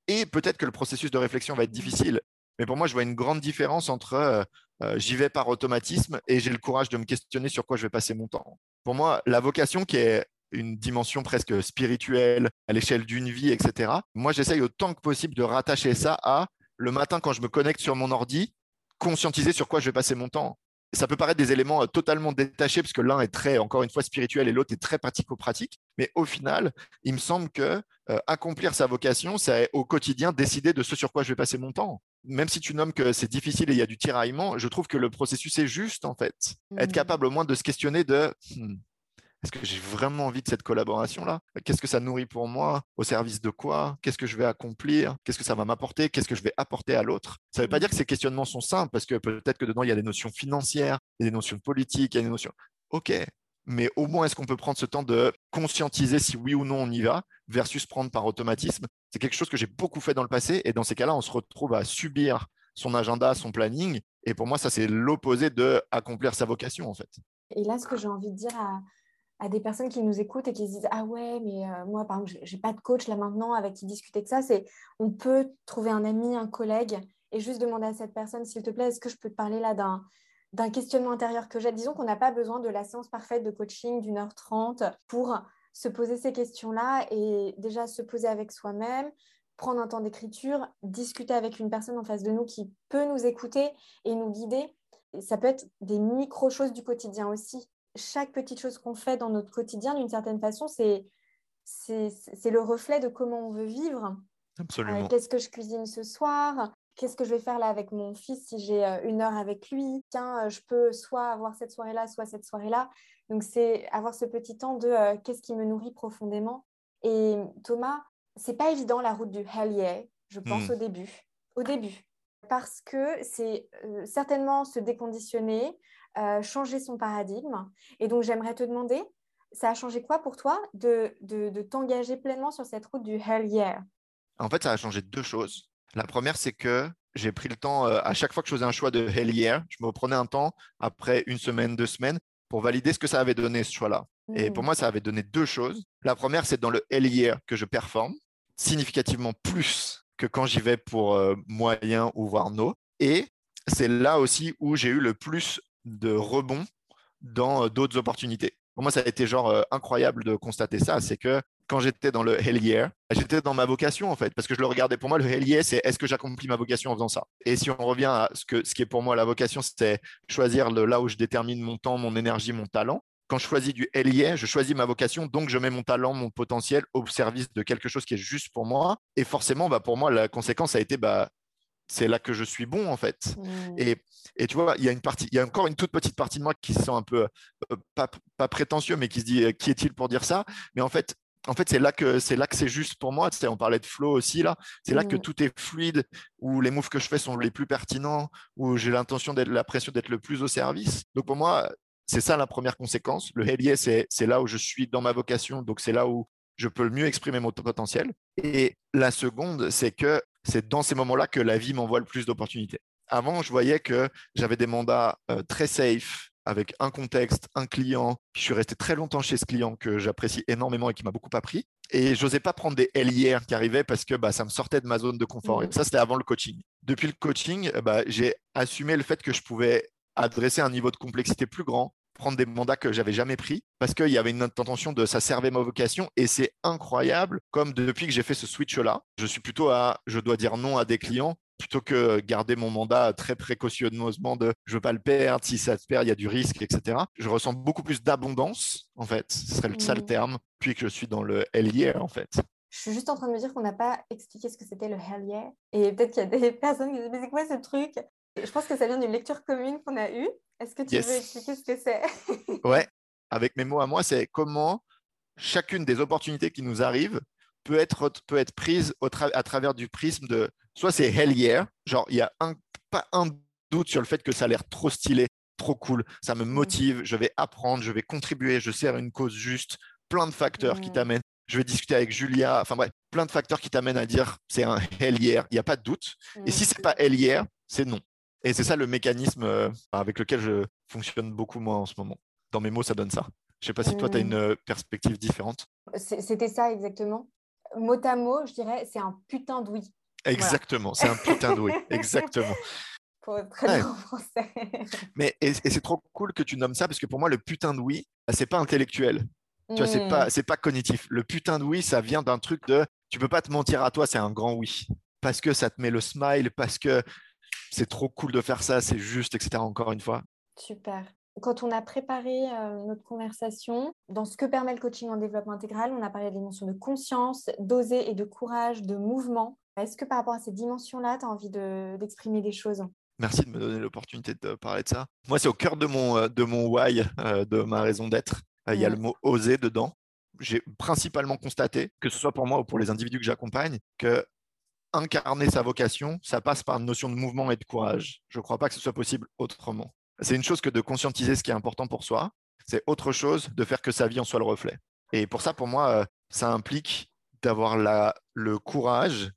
Et peut-être que le processus de réflexion va être difficile, mais pour moi, je vois une grande différence entre euh, euh, j'y vais par automatisme et j'ai le courage de me questionner sur quoi je vais passer mon temps. Pour moi, la vocation qui est une dimension presque spirituelle à l'échelle d'une vie, etc. Moi, j'essaye autant que possible de rattacher ça à le matin quand je me connecte sur mon ordi, conscientiser sur quoi je vais passer mon temps. Ça peut paraître des éléments euh, totalement détachés, parce que l'un est très, encore une fois, spirituel et l'autre est très pratico-pratique. Mais au final, il me semble que accomplir sa vocation, c'est au quotidien décider de ce sur quoi je vais passer mon temps même si tu nommes que c'est difficile et il y a du tiraillement, je trouve que le processus est juste en fait. Être mmh. capable au moins de se questionner de hmm, est-ce que j'ai vraiment envie de cette collaboration-là? Qu'est-ce que ça nourrit pour moi? Au service de quoi? Qu'est-ce que je vais accomplir? Qu'est-ce que ça va m'apporter? Qu'est-ce que je vais apporter à l'autre? Ça ne veut pas mmh. dire que ces questionnements sont simples, parce que peut-être que dedans, il y a des notions financières, il y a des notions politiques, il y a des notions... OK, mais au moins, est-ce qu'on peut prendre ce temps de conscientiser si oui ou non on y va versus prendre par automatisme? C'est quelque chose que j'ai beaucoup fait dans le passé et dans ces cas-là, on se retrouve à subir son agenda, son planning. Et pour moi, ça, c'est l'opposé de accomplir sa vocation, en fait. Et là, ce que j'ai envie de dire à, des personnes qui nous écoutent et qui se disent Ah ouais, mais euh, moi, par exemple, j'ai pas de coach là maintenant avec qui discuter de ça, on peut trouver un ami, un collègue et juste demander à cette personne, s'il te plaît, est-ce que je peux te parler là d'un d'un questionnement intérieur que j'ai? Disons qu'on n'a pas besoin de la séance parfaite de coaching d'une heure trente pour se poser ces questions-là et déjà se poser avec soi-même, prendre un temps d'écriture, discuter avec une personne en face de nous qui peut nous écouter et nous guider. ça peut être des micro-choses du quotidien aussi. Chaque petite chose qu'on fait dans notre quotidien, d'une certaine façon, c'est, c'est, le reflet de comment on veut vivre. Absolument. Euh, qu'est-ce que je cuisine ce soir? Qu'est-ce que je vais faire là avec mon fils si j'ai euh, une heure avec lui? Tiens, euh, je peux soit avoir cette soirée-là, soit cette soirée-là. Donc, c'est avoir ce petit temps de euh, qu'est-ce qui me nourrit profondément. Et Thomas, c'est pas évident la route du hell yeah, je pense, hmm. au début. Au début. Parce que c'est certainement se déconditionner, changer son paradigme. Et donc, j'aimerais te demander, ça a changé quoi pour toi de, de, de t'engager pleinement sur cette route du hell yeah? En fait, ça a changé deux choses. La première, c'est que j'ai pris le temps, euh, à chaque fois que je faisais un choix de hell yeah, je me prenais un temps, après une semaine, deux semaines, pour valider ce que ça avait donné, ce choix-là. Et pour mmh. moi, ça avait donné deux choses. La première, c'est dans le hell yeah que je performe significativement plus que quand j'y vais pour euh, moyen ou voire no. Et c'est là aussi où j'ai eu le plus de rebonds dans euh, d'autres opportunités. Pour moi, ça a été genre incroyable de constater ça. C'est que quand j'étais dans le Hell Yeah, j'étais dans ma vocation en fait, parce que je le regardais pour moi, le Hell Yeah, c'est est-ce que j'accomplis ma vocation en faisant ça? Et si on revient à ce, que, ce qui est pour moi la vocation, c'est choisir le, là où je détermine mon temps, mon énergie, mon talent. Quand je choisis du Hell Yeah, je choisis ma vocation, donc je mets mon talent, mon potentiel au service de quelque chose qui est juste pour moi. Et forcément, bah, pour moi, la conséquence a été bah, c'est là que je suis bon en fait. Mmh. Et, et, tu vois, il y a une partie, il y a encore une toute petite partie de moi qui se sent un peu euh, pas, pas, prétentieux, mais qui se dit euh, qui est-il pour dire ça? Mais en fait, en fait, c'est là que c'est là que c'est juste pour moi. On parlait de flow aussi là. C'est là que mmh. tout est fluide, où les moves que je fais sont les plus pertinents, où j'ai l'intention d'être l'impression d'être le plus au service. Donc pour moi, c'est ça la première conséquence. Le hélier, c'est là où je suis dans ma vocation. Donc c'est là où je peux le mieux exprimer mon potentiel. Et la seconde, c'est que c'est dans ces moments-là que la vie m'envoie le plus d'opportunités. Avant, je voyais que j'avais des mandats euh, très safe, avec un contexte, un client. Je suis resté très longtemps chez ce client que j'apprécie énormément et qui m'a beaucoup appris. Et je n'osais pas prendre des LIR qui arrivaient parce que bah, ça me sortait de ma zone de confort. Et mmh. ça, c'était avant le coaching. Depuis le coaching, bah, j'ai assumé le fait que je pouvais adresser un niveau de complexité plus grand, prendre des mandats que j'avais jamais pris parce qu'il y avait une intention de ça servait ma vocation et c'est incroyable comme depuis que j'ai fait ce switch là je suis plutôt à je dois dire non à des clients plutôt que garder mon mandat très précautionneusement de je veux pas le perdre, si ça se perd, il y a du risque, etc. Je ressens beaucoup plus d'abondance, en fait, ce serait ça le mmh. terme, puis que je suis dans le hell yeah, en fait. Je suis juste en train de me dire qu'on n'a pas expliqué ce que c'était le hell yeah. Et peut-être qu'il y a des [laughs] personnes qui disent Mais c'est quoi ce truc? Je pense que ça vient d'une lecture commune qu'on a eue. Est-ce que tu veux expliquer ce que c'est? [laughs] Ouais, avec mes mots à moi, c'est comment chacune des opportunités qui nous arrivent peut être, peut être prise à travers du prisme de soit c'est hell yeah, genre il n'y a un, pas un doute sur le fait que ça a l'air trop stylé, trop cool, ça me motive, je vais apprendre, je vais contribuer, je sers une cause juste, plein de facteurs qui t'amènent. Je vais discuter avec Julia, enfin bref, plein de facteurs qui t'amènent à dire c'est un hell yeah, il n'y a pas de doute. Et si c'est pas hell yeah, c'est non. Et c'est ça le mécanisme euh, avec lequel je fonctionne beaucoup moi en ce moment. Dans mes mots, ça donne ça. Je ne sais pas si toi, tu as une euh, perspective différente. C'était ça exactement. Mot à mot, je dirais, c'est un putain de oui. Exactement, c'est un putain de oui. [laughs] Exactement. Pour être très en français. [laughs] Mais, et, c'est trop cool que tu nommes ça parce que pour moi, le putain de oui, c'est pas intellectuel. Tu vois, c'est pas, hmm. pas cognitif. Le putain de oui, ça vient d'un truc de tu peux pas te mentir à toi, c'est un grand oui. Parce que ça te met le smile, parce que c'est trop cool de faire ça, c'est juste, etc. Encore une fois. Super. Quand on a préparé euh, notre conversation, dans ce que permet le coaching en développement intégral, on a parlé des dimensions de conscience, d'oser et de courage, de mouvement. Est-ce que par rapport à ces dimensions-là, tu as envie d'exprimer des choses? Merci de me donner l'opportunité de parler de ça. Moi, c'est au cœur de mon, euh, de mon why, euh, de ma raison d'être. Il y a le mot oser dedans. J'ai principalement constaté, que ce soit pour moi ou pour les individus que j'accompagne, que incarner sa vocation, ça passe par une notion de mouvement et de courage. Je ne crois pas que ce soit possible autrement. C'est une chose que de conscientiser ce qui est important pour soi. C'est autre chose de faire que sa vie en soit le reflet. Et pour ça, pour moi, euh, ça implique d'avoir le courage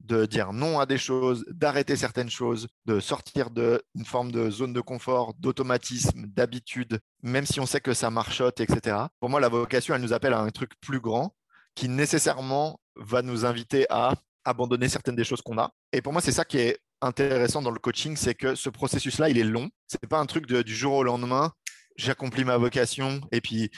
de dire non à des choses, d'arrêter certaines choses, de sortir d'une forme de zone de confort, d'automatisme, d'habitude, même si on sait que ça marchote, etc. Pour moi, la vocation, elle nous appelle à un truc plus grand qui nécessairement va nous inviter à abandonner certaines des choses qu'on a. Et pour moi, c'est ça qui est intéressant dans le coaching, c'est que ce processus-là, il est long. Ce n'est pas un truc du jour au lendemain, j'accomplis ma vocation et puis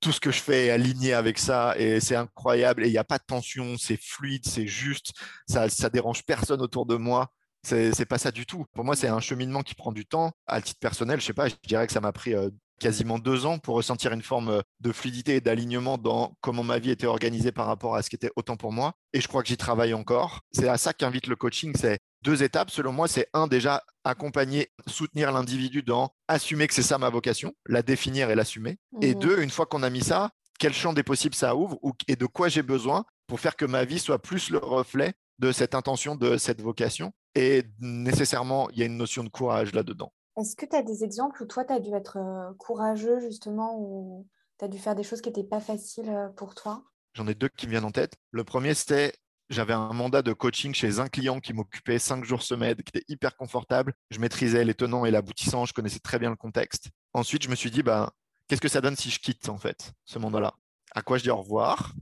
tout ce que je fais est aligné avec ça et c'est incroyable et il n'y a pas de tension, c'est fluide, c'est juste, ça, ça dérange personne autour de moi. C'est pas ça du tout. Pour moi, c'est un cheminement qui prend du temps. À titre personnel, je sais pas, je dirais que ça m'a pris euh, quasiment deux ans pour ressentir une forme euh, de fluidité et d'alignement dans comment ma vie était organisée par rapport à ce qui était autant pour moi. Et je crois que j'y travaille encore. C'est à ça qu'invite le coaching, c'est deux étapes. Selon moi, c'est un, déjà accompagner, soutenir l'individu dans assumer que c'est ça ma vocation, la définir et l'assumer. Et mmh. deux, une fois qu'on a mis ça, quel champ des possibles ça ouvre et de quoi j'ai besoin pour faire que ma vie soit plus le reflet de cette intention, de cette vocation. Et nécessairement, il y a une notion de courage là-dedans. Est-ce que tu as des exemples où toi, tu as dû être courageux justement, ou tu as dû faire des choses qui n'étaient pas faciles pour toi? J'en ai deux qui me viennent en tête. Le premier, c'était j'avais un mandat de coaching chez un client qui m'occupait cinq jours semaine, qui était hyper confortable. Je maîtrisais les tenants et l'aboutissant, je connaissais très bien le contexte. Ensuite, je me suis dit, bah, qu'est-ce que ça donne si je quitte en fait ce mandat-là? À quoi je dis au revoir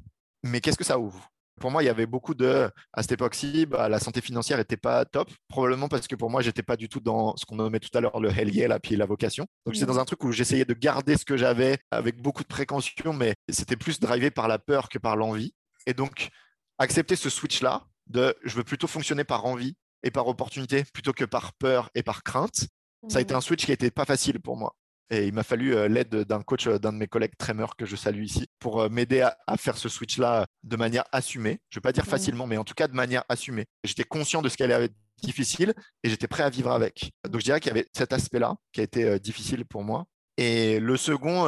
Mais qu'est-ce que ça ouvre? Pour moi, il y avait beaucoup de. À cette époque-ci, bah, la santé financière n'était pas top, probablement parce que pour moi, j'étais pas du tout dans ce qu'on nommait tout à l'heure le hell yeah, puis la vocation. Donc, mmh. dans un truc où j'essayais de garder ce que j'avais avec beaucoup de précaution, mais c'était plus drivé par la peur que par l'envie. Et donc, accepter ce switch-là de je veux plutôt fonctionner par envie et par opportunité plutôt que par peur et par crainte, ça a été mmh. un switch qui n'était pas facile pour moi. Et il m'a fallu euh, l'aide d'un coach, euh, d'un de mes collègues Tremor que je salue ici, pour euh, m'aider à, faire ce switch-là de manière assumée. Je ne vais pas dire facilement, mais en tout cas de manière assumée. J'étais conscient de ce qu'elle allait être difficile et j'étais prêt à vivre avec. Donc je dirais qu'il y avait cet aspect-là qui a été difficile pour moi. Et le second,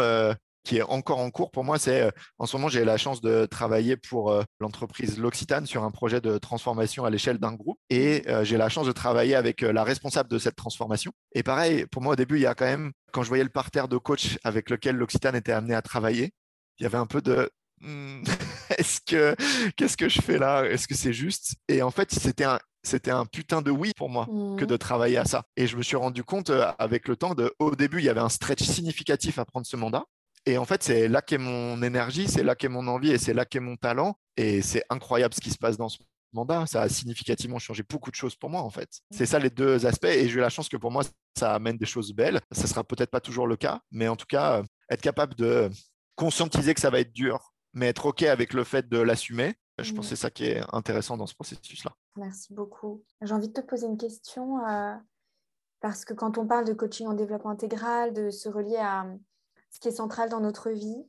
qui est encore en cours pour moi, c'est en ce moment, j'ai la chance de travailler pour l'entreprise L'Occitane sur un projet de transformation à l'échelle d'un groupe et mmh. j'ai la chance de travailler avec la responsable de cette transformation. Et pareil, pour moi, au début, il y a quand même, quand je voyais le parterre de coach avec lequel L'Occitane était amené à travailler, il y avait un peu de «Hmm, [laughs] est-ce que qu'est-ce que je fais là? Est-ce que c'est juste? Et en fait, c'était un c'était un putain de oui pour moi que mmh. de travailler à ça. Et je me suis rendu compte avec le temps de, au début, il y avait un stretch significatif à prendre ce mandat. Et en fait, c'est là qu'est mon énergie, c'est là qu'est mon envie et c'est là qu'est mon talent. Et c'est incroyable ce qui se passe dans ce mandat. Ça a significativement changé beaucoup de choses pour moi, en fait. C'est ça les deux aspects. Et j'ai eu la chance que pour moi, ça amène des choses belles. Ça sera peut-être pas toujours le cas, mais en tout cas, euh, être capable de conscientiser que ça va être dur, mais être OK avec le fait de l'assumer. Je pense que c'est ça qui est intéressant dans ce processus-là. Merci beaucoup. J'ai envie de te poser une question euh, parce que quand on parle de coaching en développement intégral, de se relier à ce qui est central dans notre vie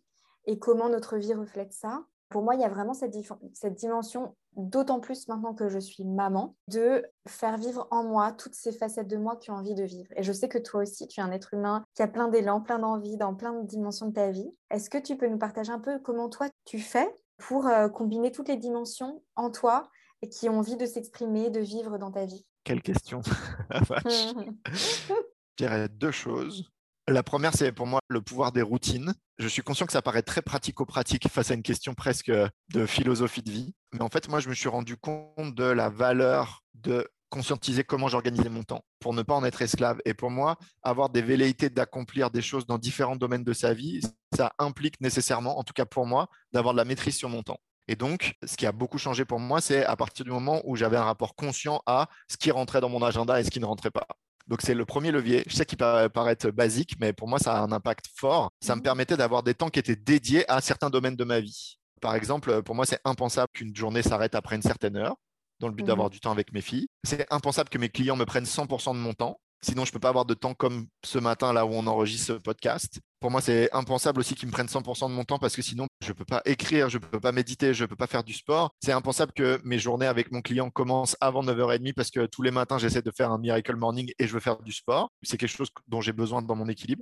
et comment notre vie reflète ça, pour moi, il y a vraiment cette, cette dimension, d'autant plus maintenant que je suis maman, de faire vivre en moi toutes ces facettes de moi qui ont envie de vivre. Et je sais que toi aussi, tu es un être humain qui a plein d'élan, plein d'envie dans plein de dimensions de ta vie. Est-ce que tu peux nous partager un peu comment toi, tu fais pour euh, combiner toutes les dimensions en toi et qui ont envie de s'exprimer, de vivre dans ta vie? Quelle question [laughs] [laughs] Je dirais deux choses. La première, c'est pour moi le pouvoir des routines. Je suis conscient que ça paraît très pratico-pratique face à une question presque de philosophie de vie. Mais en fait, moi, je me suis rendu compte de la valeur de conscientiser comment j'organisais mon temps pour ne pas en être esclave. Et pour moi, avoir des velléités d'accomplir des choses dans différents domaines de sa vie, ça implique nécessairement, en tout cas pour moi, d'avoir de la maîtrise sur mon temps. Et donc, ce qui a beaucoup changé pour moi, c'est à partir du moment où j'avais un rapport conscient à ce qui rentrait dans mon agenda et ce qui ne rentrait pas. Donc, c'est le premier levier. Je sais qu'il peut paraître basique, mais pour moi, ça a un impact fort. Ça me permettait d'avoir des temps qui étaient dédiés à certains domaines de ma vie. Par exemple, pour moi, c'est impensable qu'une journée s'arrête après une certaine heure, dans le but mmh. d'avoir du temps avec mes filles. C'est impensable que mes clients me prennent 100% de mon temps. Sinon, je ne peux pas avoir de temps comme ce matin, là où on enregistre ce podcast. Pour moi, c'est impensable aussi qu'ils me prennent 100% de mon temps parce que sinon, je ne peux pas écrire, je ne peux pas méditer, je ne peux pas faire du sport. C'est impensable que mes journées avec mon client commencent avant 9h30 parce que tous les matins, j'essaie de faire un miracle morning et je veux faire du sport. C'est quelque chose dont j'ai besoin dans mon équilibre.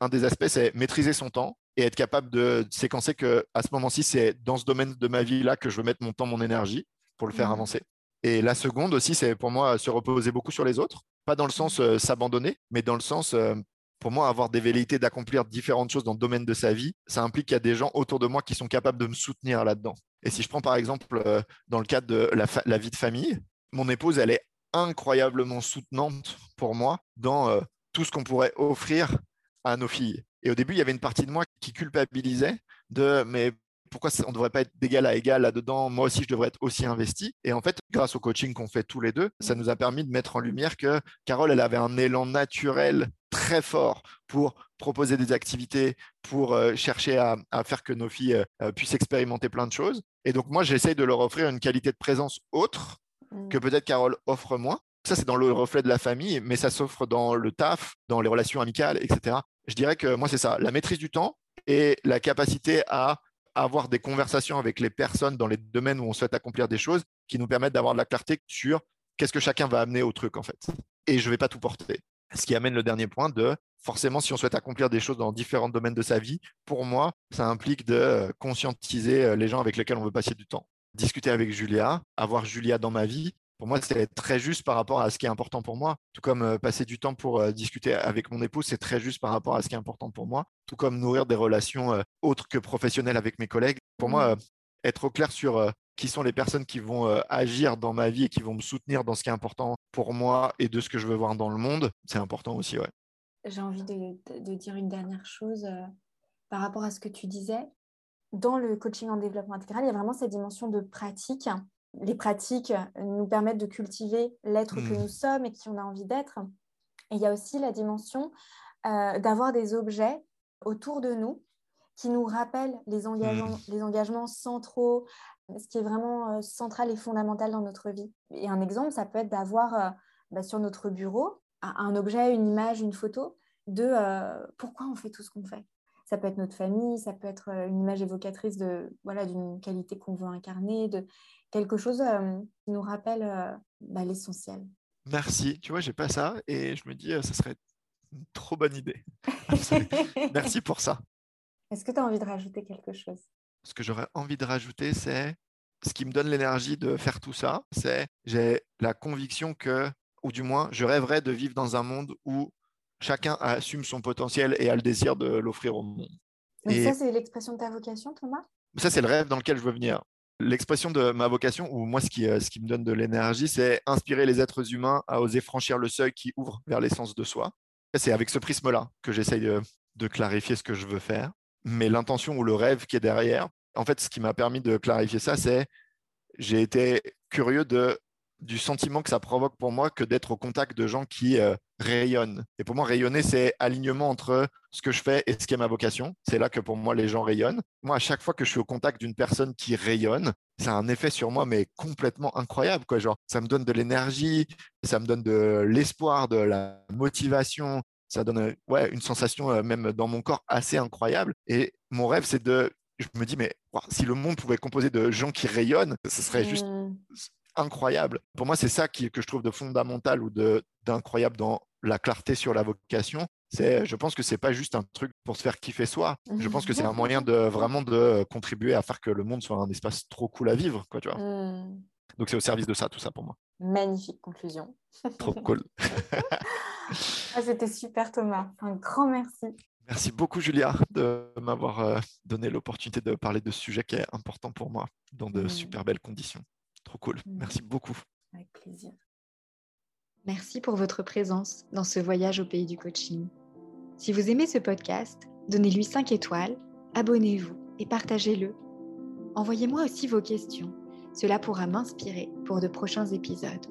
Un des aspects, c'est maîtriser son temps et être capable de séquencer que à ce moment-ci, c'est dans ce domaine de ma vie là que je veux mettre mon temps, mon énergie pour le faire mmh. avancer. Et la seconde aussi, c'est pour moi se reposer beaucoup sur les autres. Pas dans le sens euh, s'abandonner, mais dans le sens, euh, pour moi, avoir des velléités d'accomplir différentes choses dans le domaine de sa vie, ça implique qu'il y a des gens autour de moi qui sont capables de me soutenir là-dedans. Et si je prends par exemple euh, dans le cadre de la, vie de famille, mon épouse, elle est incroyablement soutenante pour moi dans tout ce qu'on pourrait offrir à nos filles. Et au début, il y avait une partie de moi qui culpabilisait de mais pourquoi on ne devrait pas être d'égal à égal là-dedans? Moi aussi, je devrais être aussi investi. Et en fait, grâce au coaching qu'on fait tous les deux, ça nous a permis de mettre en lumière que Carole, elle avait un élan naturel très fort pour proposer des activités, pour euh, chercher à, faire que nos filles euh, euh, puissent expérimenter plein de choses. Et donc, moi, j'essaye de leur offrir une qualité de présence autre que mmh. peut-être Carole offre moins. Ça, c'est dans le reflet de la famille, mais ça s'offre dans le taf, dans les relations amicales, etc. Je dirais que moi, c'est ça, la maîtrise du temps et la capacité à avoir des conversations avec les personnes dans les domaines où on souhaite accomplir des choses qui nous permettent d'avoir de la clarté sur qu'est-ce que chacun va amener au truc en fait. Et je ne vais pas tout porter. Ce qui amène le dernier point de forcément si on souhaite accomplir des choses dans différents domaines de sa vie, pour moi, ça implique de conscientiser euh, les gens avec lesquels on veut passer du temps. Discuter avec Julia, avoir Julia dans ma vie, pour moi, c'est très juste par rapport à ce qui est important pour moi. Tout comme euh, passer du temps pour euh, discuter avec mon épouse, c'est très juste par rapport à ce qui est important pour moi. Tout comme nourrir des relations euh, autres que professionnelles avec mes collègues. Pour moi, mmh. être au clair sur qui sont les personnes qui vont agir dans ma vie et qui vont me soutenir dans ce qui est important pour moi et de ce que je veux voir dans le monde, c'est important aussi. Ouais. J'ai envie de, de, dire une dernière chose par rapport à ce que tu disais. Dans le coaching en développement intégral, il y a vraiment cette dimension de pratique les pratiques nous permettent de cultiver l'être que mmh. nous sommes et qui on a envie d'être. Et il y a aussi la dimension euh, d'avoir des objets autour de nous qui nous rappellent les engagements, mmh. les engagements centraux, ce qui est vraiment euh, central et fondamental dans notre vie. Et un exemple, ça peut être d'avoir euh, bah, sur notre bureau un objet, une image, une photo de pourquoi on fait tout ce qu'on fait. Ça peut être notre famille, ça peut être une image évocatrice de voilà d'une qualité qu'on veut incarner, de quelque chose qui nous rappelle bah, l'essentiel. Merci. Tu vois, j'ai pas ça et je me dis, ça serait une trop bonne idée. [laughs] Merci pour ça. Est-ce que tu as envie de rajouter quelque chose? Ce que j'aurais envie de rajouter, c'est ce qui me donne l'énergie de faire tout ça, c'est j'ai la conviction que, ou du moins, je rêverais de vivre dans un monde où chacun assume son potentiel et a le désir de l'offrir au monde. et ça, c'est l'expression de ta vocation, Thomas? Ça, c'est le rêve dans lequel je veux venir. L'expression de ma vocation, ou moi, ce qui, euh, ce qui me donne de l'énergie, c'est inspirer les êtres humains à oser franchir le seuil qui ouvre vers l'essence de soi. C'est avec ce prisme-là que j'essaye de, clarifier ce que je veux faire. Mais l'intention ou le rêve qui est derrière, en fait, ce qui m'a permis de clarifier ça, c'est j'ai été curieux de du sentiment que ça provoque pour moi que d'être au contact de gens qui euh, rayonnent. Et pour moi, rayonner, c'est alignement entre ce que je fais et ce qui est ma vocation. C'est là que pour moi, les gens rayonnent. Moi, à chaque fois que je suis au contact d'une personne qui rayonne, ça a un effet sur moi, mais complètement incroyable. Quoi. Genre, ça me donne de l'énergie, ça me donne de l'espoir, de la motivation. Ça donne euh, ouais, une sensation, euh, même dans mon corps, assez incroyable. Et mon rêve, c'est de je me dis, mais si le monde pouvait composé de gens qui rayonnent, ce serait juste mmh incroyable. Pour moi, c'est ça qui, que je trouve de fondamental ou d'incroyable dans la clarté sur la vocation. C'est, je pense que c'est pas juste un truc pour se faire kiffer soi. Je pense que c'est un moyen de vraiment de contribuer à faire que le monde soit un espace trop cool à vivre, quoi, tu vois. Mmh. Donc c'est au service de ça, tout ça pour moi. Magnifique conclusion. Trop cool. [laughs] ah, c'était super Thomas. Un grand merci. Merci beaucoup Julia de m'avoir euh, donné l'opportunité de parler de ce sujet qui est important pour moi dans de mmh. super belles conditions. Trop cool. Mm. Merci beaucoup. Avec plaisir. Merci pour votre présence dans ce voyage au pays du coaching. Si vous aimez ce podcast, donnez-lui 5 étoiles, abonnez-vous et partagez-le. Envoyez-moi aussi vos questions. Cela pourra m'inspirer pour de prochains épisodes.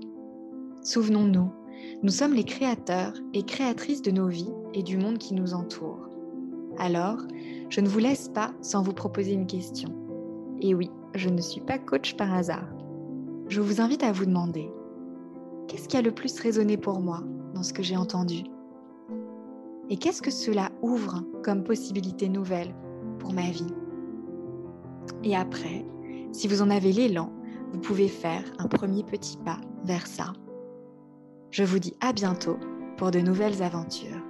Souvenons-nous, nous sommes les créateurs et créatrices de nos vies et du monde qui nous entoure. Alors, je ne vous laisse pas sans vous proposer une question. Et oui, je ne suis pas coach par hasard je vous invite à vous demander, qu'est-ce qui a le plus résonné pour moi dans ce que j'ai entendu? Et qu'est-ce que cela ouvre comme possibilité nouvelle pour ma vie? Et après, si vous en avez l'élan, vous pouvez faire un premier petit pas vers ça. Je vous dis à bientôt pour de nouvelles aventures.